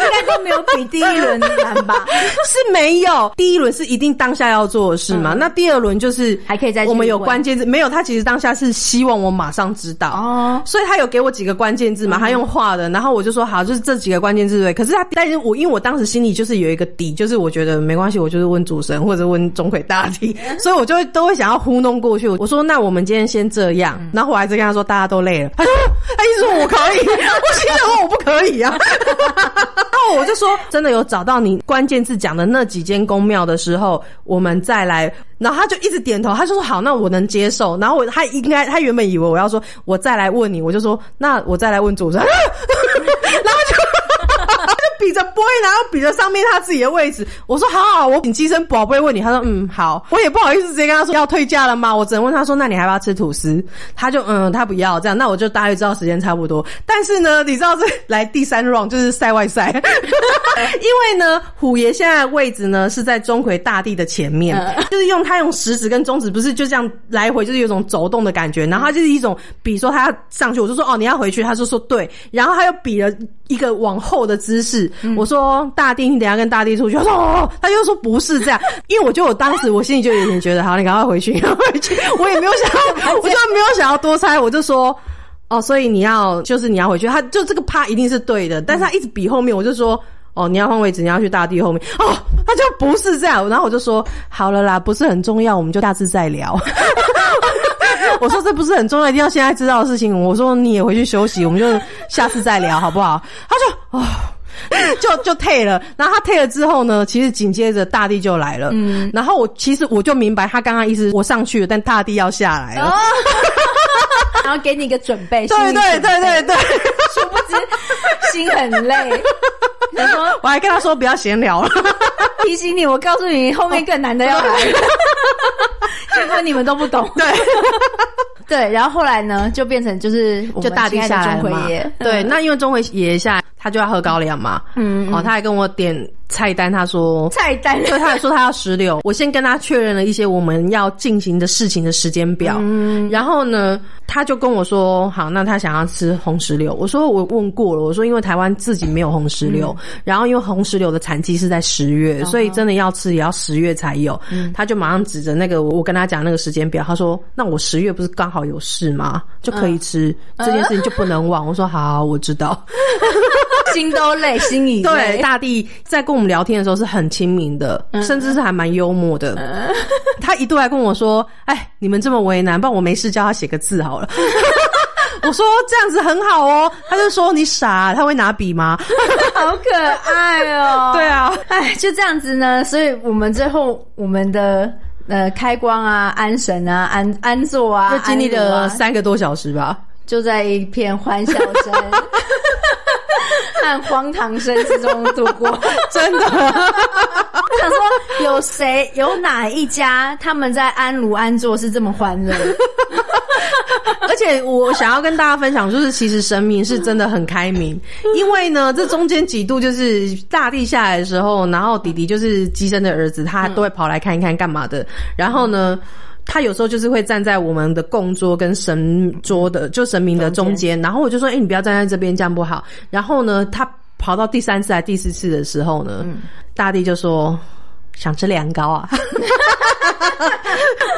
应该都没有比第一轮难吧？是没有，第一轮是一定当下要做的事嘛？那第二轮就是嗯还可以再去我们有关键字，没有他其实当下是希望我马上知道哦所以他有给我几个关键字嘛，他用画的，然后我就说好，就是这几个关键字对。可是他，但是我因为我当时心里就是有一个底，就是我觉得没关系，我就是问主神或者问钟馗大帝，所以我就会都会想要糊弄过去。我说那我们今天先这样，然后我还是跟他说大家都累了，他说他一直说我可以，我心里说我不可以啊。然后我就说，真的有找到你关键字讲的那几间宫庙的时候，我们再来。然后他就一直点头，他就说好，那我能接受。然后我他应该他原本以为我要说，我再来问你，我就说那我再来问主持人，然后就。他就比着杯，然后比着上面他自己的位置。我说好好，我请机身宝贝问你。他说嗯好，我也不好意思直接跟他说要退价了吗？我只能问他说那你还要不要吃吐司？他就嗯他不要这样，那我就大概知道时间差不多。但是呢，你知道这来第三 round 就是赛外赛，因为呢虎爷现在的位置呢是在钟馗大帝的前面，就是用他用食指跟中指不是就这样来回，就是有种走动的感觉。然后他就是一种比说他要上去，我就说哦你要回去，他就说对，然后他又比了一个往后的姿势。我说大地，你等下跟大地出去。他说哦，他就说不是这样，因为我就我当时我心里就有点觉得，好，你赶快回去，赶 快回去。我也没有想要，我就没有想要多猜，我就说。哦，所以你要就是你要回去，他就这个趴一定是对的，但是他一直比后面，我就说哦，你要换位置，你要去大地后面，哦，他就不是这样，然后我就说好了啦，不是很重要，我们就下次再聊。我说这不是很重要，一定要现在知道的事情。我说你也回去休息，我们就下次再聊，好不好？他就哦。就就退了，然后他退了之后呢，其实紧接着大地就来了，嗯，然后我其实我就明白他刚刚意思，我上去了，但大地要下来了，然后给你一个准备，对对对对对，殊不知心很累。他说我还跟他说不要闲聊了，提醒你，我告诉你，后面更难的要来了，结果你们都不懂。对。对，然后后来呢，就变成就是就大地下来了嘛对，那因为钟馗爷爷下来，他就要喝高粱嘛，嗯，哦，他还跟我点菜单，他说菜单对，他还说他要石榴。我先跟他确认了一些我们要进行的事情的时间表，嗯，然后呢，他就跟我说，好，那他想要吃红石榴。我说我问过了，我说因为台湾自己没有红石榴，然后因为红石榴的产期是在十月，所以真的要吃也要十月才有。嗯他就马上指着那个我跟他讲那个时间表，他说，那我十月不是刚好有事吗？就可以吃、这件事情就不能忘。我说好，我知道。心都累，心已对，大地在跟我们聊天的时候是很亲民的，甚至是还蛮幽默的。他一度还跟我说：“哎，你们这么为难，不然我没事教他写个字好了。”我说这样子很好哦，他就说你傻，他会拿笔吗？好可爱哦！对啊，哎，就这样子呢，所以我们最后我们的呃开光啊、安神啊、安安坐啊，就经历了三个多小时吧。就在一片欢笑声和荒唐生之中度过。真的，我想说，有谁有哪一家他们在安如安坐是这么欢乐？而且我想要跟大家分享，就是其实神明是真的很开明，因为呢，这中间几度就是大地下来的时候，然后弟弟就是机身的儿子，他都会跑来看一看干嘛的，然后呢。他有时候就是会站在我们的供桌跟神桌的，就神明的中间，然后我就说：“哎、你不要站在这边，这样不好。”然后呢，他跑到第三次还第四次的时候呢，大地就说：“想吃凉糕啊。”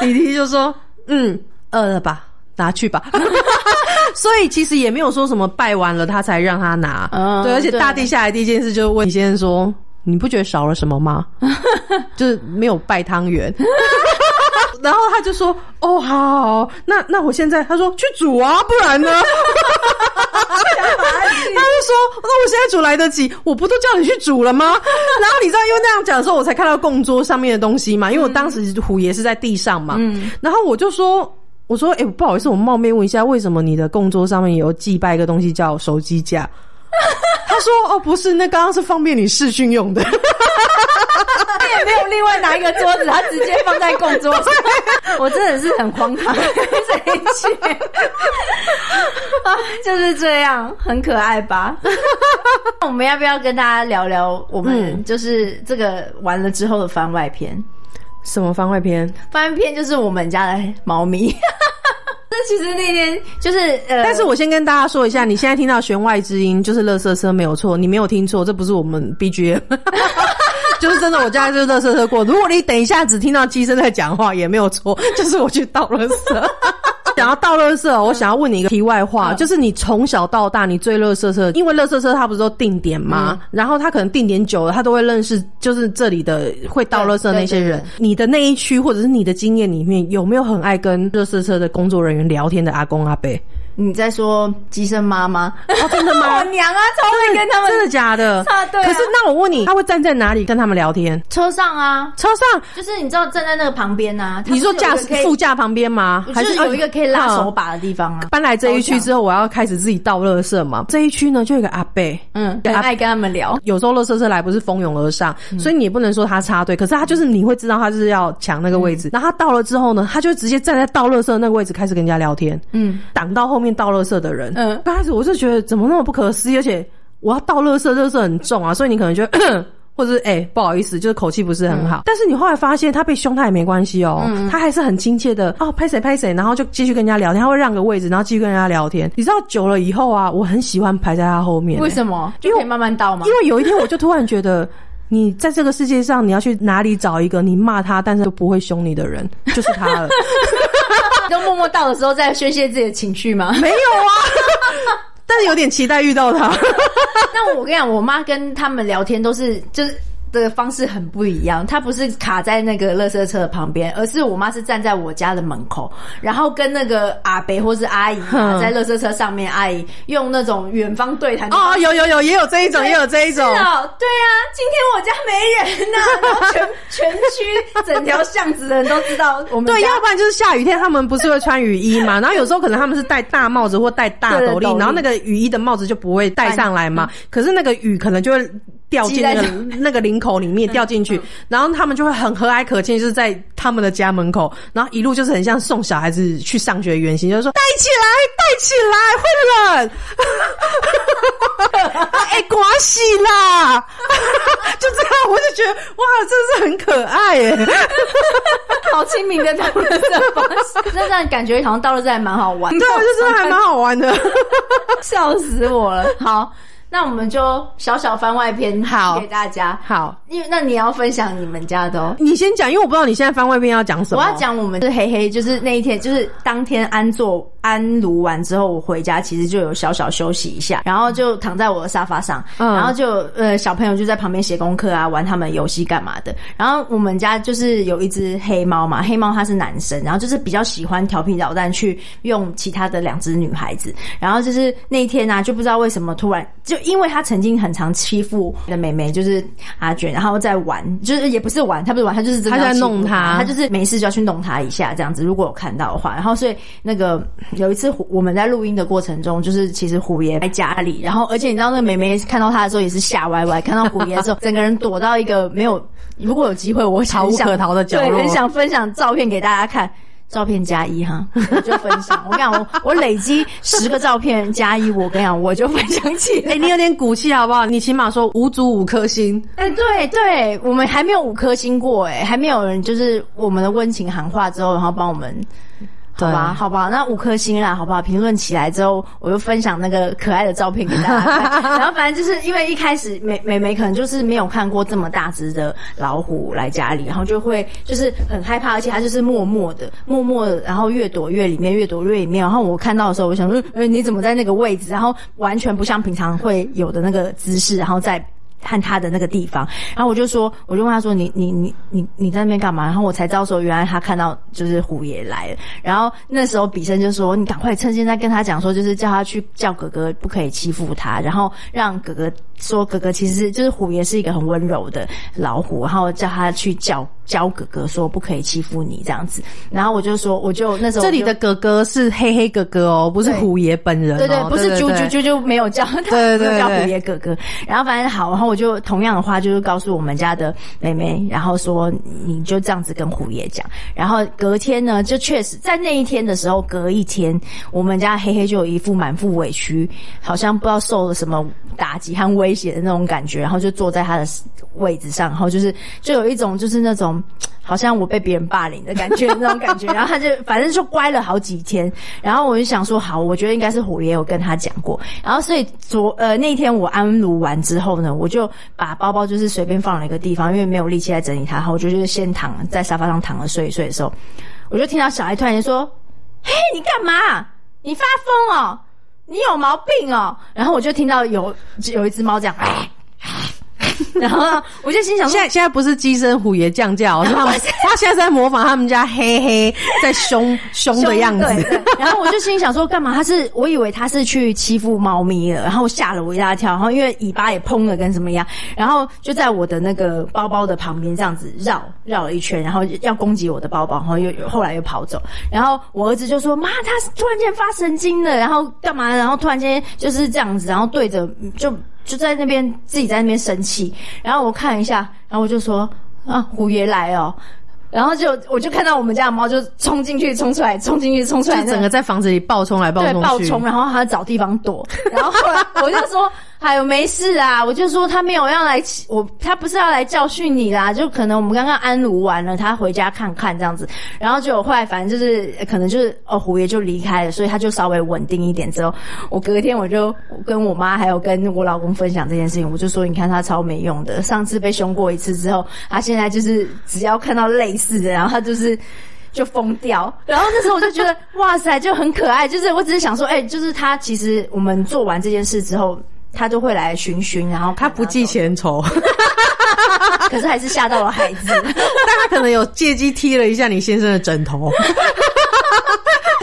弟弟就说：“嗯，饿了吧，拿去吧。”所以其实也没有说什么拜完了他才让他拿，嗯对，而且大地下来第一件事就是问李先生说：“你不觉得少了什么吗？” 就是没有拜汤圆。然后他就说：“哦，好好好，那那我现在他说去煮啊，不然呢？”他就说：“那我现在煮来得及，我不都叫你去煮了吗？”然后你知道，因为那样讲的时候，我才看到供桌上面的东西嘛，因为我当时虎爷是在地上嘛，嗯，然后我就说。我说：“哎、不好意思，我冒昧问一下，为什么你的供桌上面有祭拜一个东西叫手机架？” 他说：“哦，不是，那刚刚是方便你视讯用的。”他也没有另外拿一个桌子，他直接放在供桌上。我真的是很荒唐，这一切啊，就是这样，很可爱吧？我们要不要跟大家聊聊我们嗯就是这个完了之后的番外篇？什么番外篇？番外篇就是我们家的猫咪。那 其实那天就是呃，但是我先跟大家说一下，你现在听到弦外之音就是乐色车没有错，你没有听错，这不是我们 BGM，就是真的，我家就是乐色车过。如果你等一下只听到机声在讲话，也没有错，就是我去倒乐色。想要倒垃圾，我想要问你一个题外话，就是你从小到大你最乐色车，因为乐色车它不是都定点吗？然后他可能定点久了，他都会认识，就是这里的会倒垃圾的那些人。你的那一区或者是你的经验里面，有没有很爱跟乐色车的工作人员聊天的阿公阿伯？你在说机生妈妈？哦，真的吗 我？娘啊，超会跟他们真的假的？啊对啊可是那我问你，他会站在哪里跟他们聊天？车上啊，车上？就是你知道站在那个旁边呐、啊，你说驾驶副驾，旁边吗？还是是有一个可以拉手把的地方啊。嗯搬来这一区之后，我要开始自己倒垃圾嘛。这一区呢，就有一个阿贝，嗯，很爱跟他们聊。有时候垃圾车来不是蜂拥而上，嗯所以你也不能说他插队，可是他就是你会知道他就是要抢那个位置。然后他到了之后呢，他就直接站在倒垃圾那个位置开始跟人家聊天，嗯，挡到后面倒垃圾的人。嗯刚开始我就觉得怎么那么不可思议，而且我要倒垃圾，垃圾很重啊，所以你可能觉得。或者是哎、不好意思，就是口气不是很好。但是你后来发现他被凶他也没关系哦，他还是很亲切的哦，拍谁拍谁，然后就继续跟人家聊天，他会让个位置，然后继续跟人家聊天。你知道久了以后啊，我很喜欢排在他后面、为什么？因为就可以慢慢倒嘛？因为有一天我就突然觉得，你在这个世界上，你要去哪里找一个你骂他但是都不会凶你的人，就是他了。都默默到的时候在宣泄自己的情绪吗？没有啊，但是有点期待遇到他。那我跟你讲，我妈跟他们聊天都是就是。的方式很不一样，她不是卡在那个垃圾车的旁边，而是我妈是站在我家的门口，然后跟那个阿伯或是阿姨、啊、在垃圾车上面，阿姨用那种远方对谈哦，有有有，也有这一种，也有这一种。是哦，对啊，今天我家没人呐、然后全全区整条巷子的人都知道我们 对，要不然就是下雨天，他们不是会穿雨衣嘛？然后有时候可能他们是戴大帽子或戴大斗笠然后那个雨衣的帽子就不会戴上来嘛。可是那个雨可能就会掉进那个 那个领口里面掉进去，然后他们就会很和蔼可亲，就是在他们的家门口，然后一路就是很像送小孩子去上学的原型，就是说戴起来，戴起来，会冷，哎，刮洗啦，就这样，我就觉得哇，真的是很可爱耶。好亲民的倒垃圾方式，那这样感觉好像到了这还蛮好玩。对，我就真的还蛮好玩的。笑死我了。好，那我们就小小番外篇好给大家。好，因为那你要分享你们家的哦。你先讲，因为我不知道你现在番外篇要讲什么。我要讲我们是黑黑，就是那一天，就是当天安坐安炉完之后，我回家其实就有小小休息一下，然后就躺在我的沙发上，嗯然后就呃小朋友就在旁边写功课啊，玩他们游戏干嘛的。然后我们家就是有一只黑猫嘛，黑猫它是男生，然后就是比较喜欢调皮捣蛋去用其他的两只女孩子。然后就是那一天啊，就不知道为什么突然就因为他曾经很常欺负的妹妹，就是阿卷，然后在玩，就是也不是玩，他不是玩，他就是他在弄他他就是没事就要去弄他一下这样子。如果有看到的话，然后所以那个有一次虎我们在录音的过程中，就是其实虎爷在家里，然后而且你知道那个妹妹看到他的时候也是吓歪歪，看到虎爷的时候，整个人躲到一个没有，如果有机会我逃无可逃的角落对，很想分享照片给大家看。照片加一哈，我就分享。我跟你讲，我我累积十个照片加一，我跟你讲，我就分享起来。哎、你有点骨气好不好？你起码说五组五颗星。哎、对对，我们还没有五颗星过哎，还没有人就是我们的温情喊话之后，然后帮我们好吧，好吧，那五颗星啦，好不好？评论起来之后，我就分享那个可爱的照片给大家看。然后反正就是因为一开始美美美可能就是没有看过这么大只的老虎来家里，然后就会就是很害怕，而且它就是默默的、默默的，然后越躲越里面，越躲越里面。然后我看到的时候，我想说，呃，你怎么在那个位置？然后完全不像平常会有的那个姿势，然后在。和他的那个地方，然后我就说，我就问他说：“你你你你你在那边干嘛？”然后我才知道说，原来他看到就是虎爷来了。然后那时候比生就说：“你赶快趁现在跟他讲说，就是叫他去叫哥哥，不可以欺负他，然后让哥哥说哥哥其实就是虎爷是一个很温柔的老虎，然后叫他去叫教哥哥说不可以欺负你这样子。”然后我就说，我就那时候这里的哥哥是黑黑哥哥哦，不是虎爷本人哦。对对，不是啾啾对啾啾没有叫，他对对没有叫虎爷哥哥。然后反正好，然后我就同样的话就是告诉我们家的妹妹，然后说你就这样子跟虎爷讲。然后隔天呢，就确实在那一天的时候，隔一天，我们家黑黑就有一副满腹委屈，好像不知道受了什么打击和威胁的那种感觉，然后就坐在他的位置上，然后就是就有一种就是那种。好像我被别人霸凌的感觉，那种感觉。然后他就反正就乖了好几天。然后我就想说，好，我觉得应该是虎爷有跟他讲过。然后所以昨呃那天我安炉完之后呢，我就把包包就是随便放了一个地方，因为没有力气来整理它。然后我就就是先躺在沙发上躺着睡一睡的时候，我就听到小孩突然间说：“嘿，你干嘛？你发疯哦？你有毛病哦？”然后我就听到有有一只猫这样。然后我就心想说现，在现在不是鸡生虎爷降价 他们他现在在模仿他们家黑黑在凶 凶的样子。然后我就心想说，干嘛？他是我以为他是去欺负猫咪了，然后吓了我一大跳。然后因为尾巴也砰了，跟什么一样，然后就在我的那个包包的旁边这样子绕绕了一圈，然后要攻击我的包包，然后又又后来又跑走。然后我儿子就说：“妈，他突然间发神经了，然后干嘛？然后突然间就是这样子，然后对着就就在那边自己在那边生气。然后我看一下，然后我就说：啊，虎爷来哦。”然后就我就看到我们家的猫就冲进去、冲出来、冲进去、冲出来，就整个在房子里暴冲来暴对冲去，暴冲，然后它找地方躲。然后后来我就说：“哎呦，没事啊。”我就说他没有要来，我他不是要来教训你啦，就可能我们刚刚安炉完了，他回家看看这样子。然后就后来反正就是可能就是哦，虎爷就离开了，所以他就稍微稳定一点之后，我隔天我就跟我妈还有跟我老公分享这件事情，我就说：“你看他超没用的，上次被凶过一次之后，他现在就是只要看到类似的，然后他就是。”就疯掉，然后那时候我就觉得哇塞，就很可爱。就是我只是想说，哎、就是他其实我们做完这件事之后，他就会来寻寻，然后他不计，前仇，可是还是吓到了孩子。但他可能有借机踢了一下你先生的枕头。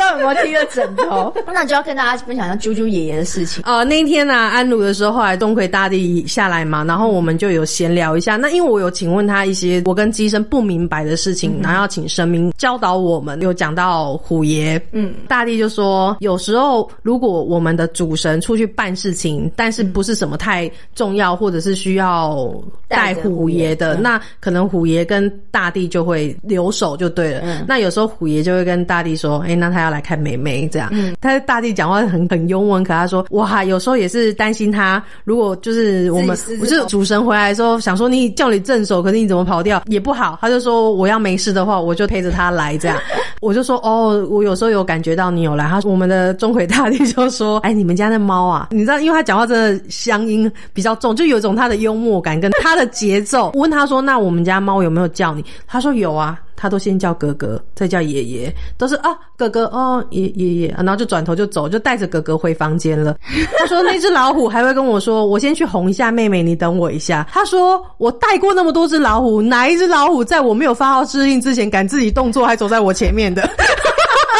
到底有没有踢了枕头？那就要跟大家分享一下啾啾爷爷的事情。呃，那一天呢、安鲁的时候，后来钟馗大帝下来嘛，然后我们就有闲聊一下。那因为我有请问他一些我跟机生不明白的事情，然后要请神明教导我们。有讲到虎爷，嗯，大帝就说，有时候如果我们的主神出去办事情，但是不是什么太重要，或者是需要带虎爷的，那可能虎爷跟大帝就会留守就对了。嗯那有时候虎爷就会跟大帝说，哎、那他要来看妹妹这样。嗯他大弟讲话很很幽默，很可，他说哇，有时候也是担心他，如果就是我们不是主神回来的时候，想说你叫你正手，可是你怎么跑掉也不好。他就说我要没事的话，我就陪着他来这样。我就说哦，我有时候有感觉到你有来。他说我们的钟馗大帝就说，哎，你们家那猫啊，你知道，因为他讲话真的乡音比较重，就有一种他的幽默感跟他的节奏。我问他说，那我们家猫有没有叫你？他说有啊。他都先叫哥哥，再叫爷爷，都是啊哥哥哦爷爷爷，然后就转头就走，就带着哥哥回房间了。他说那只老虎还会跟我说，我先去哄一下妹妹，你等我一下。他说我带过那么多只老虎，哪一只老虎在我没有发号施令之前敢自己动作，还走在我前面的？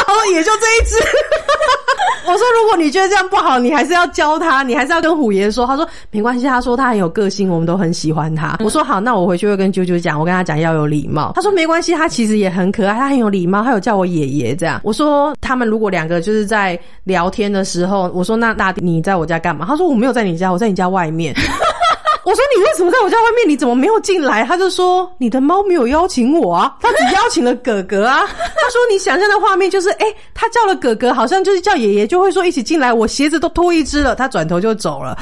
然后也就这一只。我说，如果你觉得这样不好，你还是要教他，你还是要跟虎爷说。他说没关系，他说他很有个性，我们都很喜欢他。我说好，那我回去会跟啾啾讲，我跟他讲要有礼貌。他说没关系，他其实也很可爱，他很有礼貌，他有叫我爷爷这样。我说他们如果两个就是在聊天的时候，我说那那你在我家干嘛？他说我没有在你家，我在你家外面。我说你为什么在我家外面？你怎么没有进来？他就说你的猫没有邀请我啊，他只邀请了哥哥啊。他说你想象的画面就是，哎、他叫了哥哥，好像就是叫爷爷，就会说一起进来。我鞋子都脱一只了，他转头就走了。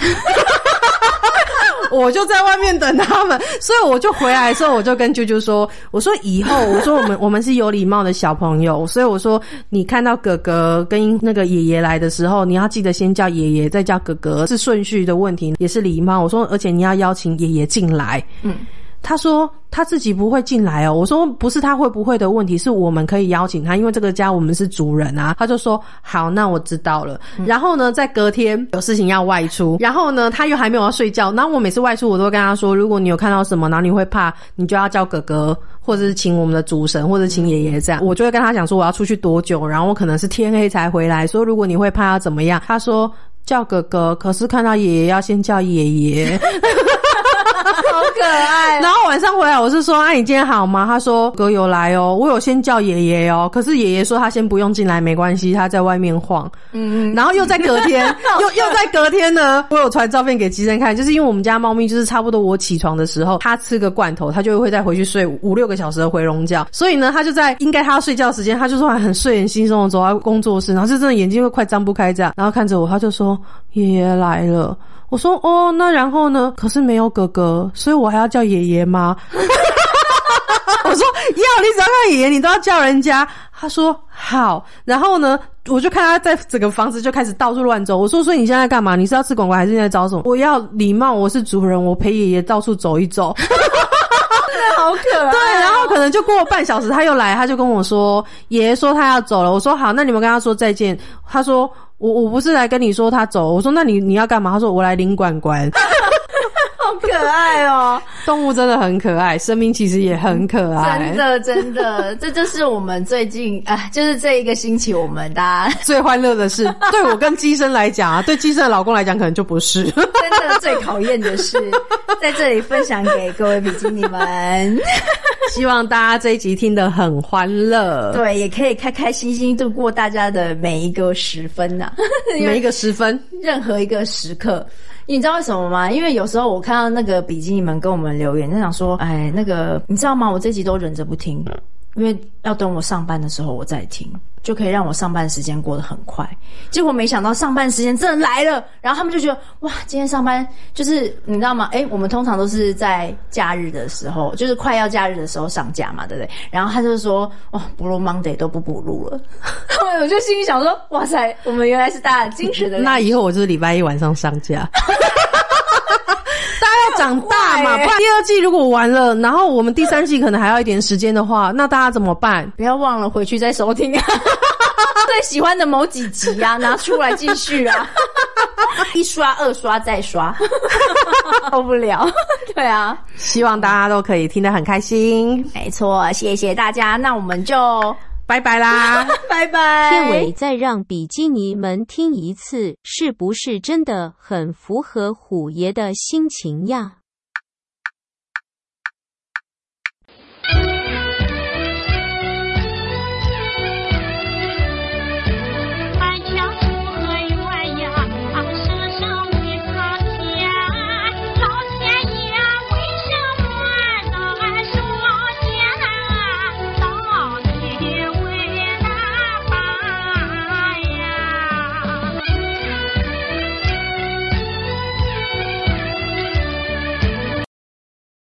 我就在外面等他们，所以我就回来的时候，我就跟啾啾说：“我说以后，我说我们我们是有礼貌的小朋友，所以我说你看到哥哥跟那个爷爷来的时候，你要记得先叫爷爷，再叫哥哥，是顺序的问题，也是礼貌。我说，而且你要邀请爷爷进来。”嗯。他说他自己不会进来哦。我说不是他会不会的问题，是我们可以邀请他，因为这个家我们是主人啊。他就说好，那我知道了。然后呢，在隔天有事情要外出，然后呢他又还没有要睡觉。然后我每次外出，我都会跟他说，如果你有看到什么，然后你会怕，你就要叫哥哥，或者是请我们的主神，或者请爷爷这样。我就会跟他讲说我要出去多久，然后我可能是天黑才回来。说如果你会怕要怎么样？他说叫哥哥，可是看到爷爷要先叫爷爷。好可爱。然后晚上回来，我是说：“啊，你今天好吗？”他说：“哥有来哦，我有先叫爷爷哦。可是爷爷说他先不用进来，没关系，他在外面晃。”嗯，然后 又在隔天，又又在隔天呢，我有传照片给鸡生看，就是因为我们家猫咪就是差不多我起床的时候，它吃个罐头，它就会再回去睡五六个小时的回笼觉。所以呢，它就在应该他要睡觉时间，它就说很睡眼惺忪的走到工作室，然后就真的眼睛会快张不开这样，然后看着我，他就说：“爷爷来了。”我说哦，那然后呢？可是没有哥哥，所以我还要叫爷爷吗？我说要，你只要叫爷爷，你都要叫人家。他说好，然后呢，我就看他在整个房子就开始到处乱走。我说，所以你现在干嘛？你是要吃广告还是在找什么？我要礼貌，我是主人，我陪爷爷到处走一走。真的好可爱。对，然后可能就过了半小时，他又来，他就跟我说，爷爷说他要走了。我说好，那你们跟他说再见。他说。我我不是来跟你说他走，我说那你你要干嘛？他说我来领管管，好可爱哦！动物真的很可爱，生命其实也很可爱，真的真的，这就是我们最近啊，就是这一个星期我们大家 最欢乐的事。对我跟机生来讲啊，对机生的老公来讲可能就不是，真的最考验的是在这里分享给各位比基尼们。希望大家这一集听得很欢乐，对，也可以开开心心度过大家的每一个时分呐，每一个时分，任何一个时刻。你知道为什么吗？因为有时候我看到那个比基尼们跟我们留言，就想说，哎，那个你知道吗？我这集都忍着不听。因为要等我上班的时候我再听，就可以让我上班时间过得很快。结果没想到上班时间真的来了，然后他们就觉得哇，今天上班就是你知道吗？哎，我们通常都是在假日的时候，就是快要假日的时候上架嘛，对不对？然后他就说哇，不录 Monday 都不补录了。我就心里想说，哇塞，我们原来是大家矜持的。那以后我就是礼拜一晚上上架。长大嘛，不然第二季如果完了，然后我们第三季可能还要一点时间的话，那大家怎么办？不要忘了回去再收听 最喜欢的某几集啊，拿出来继续啊，一刷二刷再刷，受不了。对啊，希望大家都可以听得很开心。没错，谢谢大家，那我们就。拜拜啦，拜拜！片尾再让比基尼们听一次，是不是真的很符合虎爷的心情呀？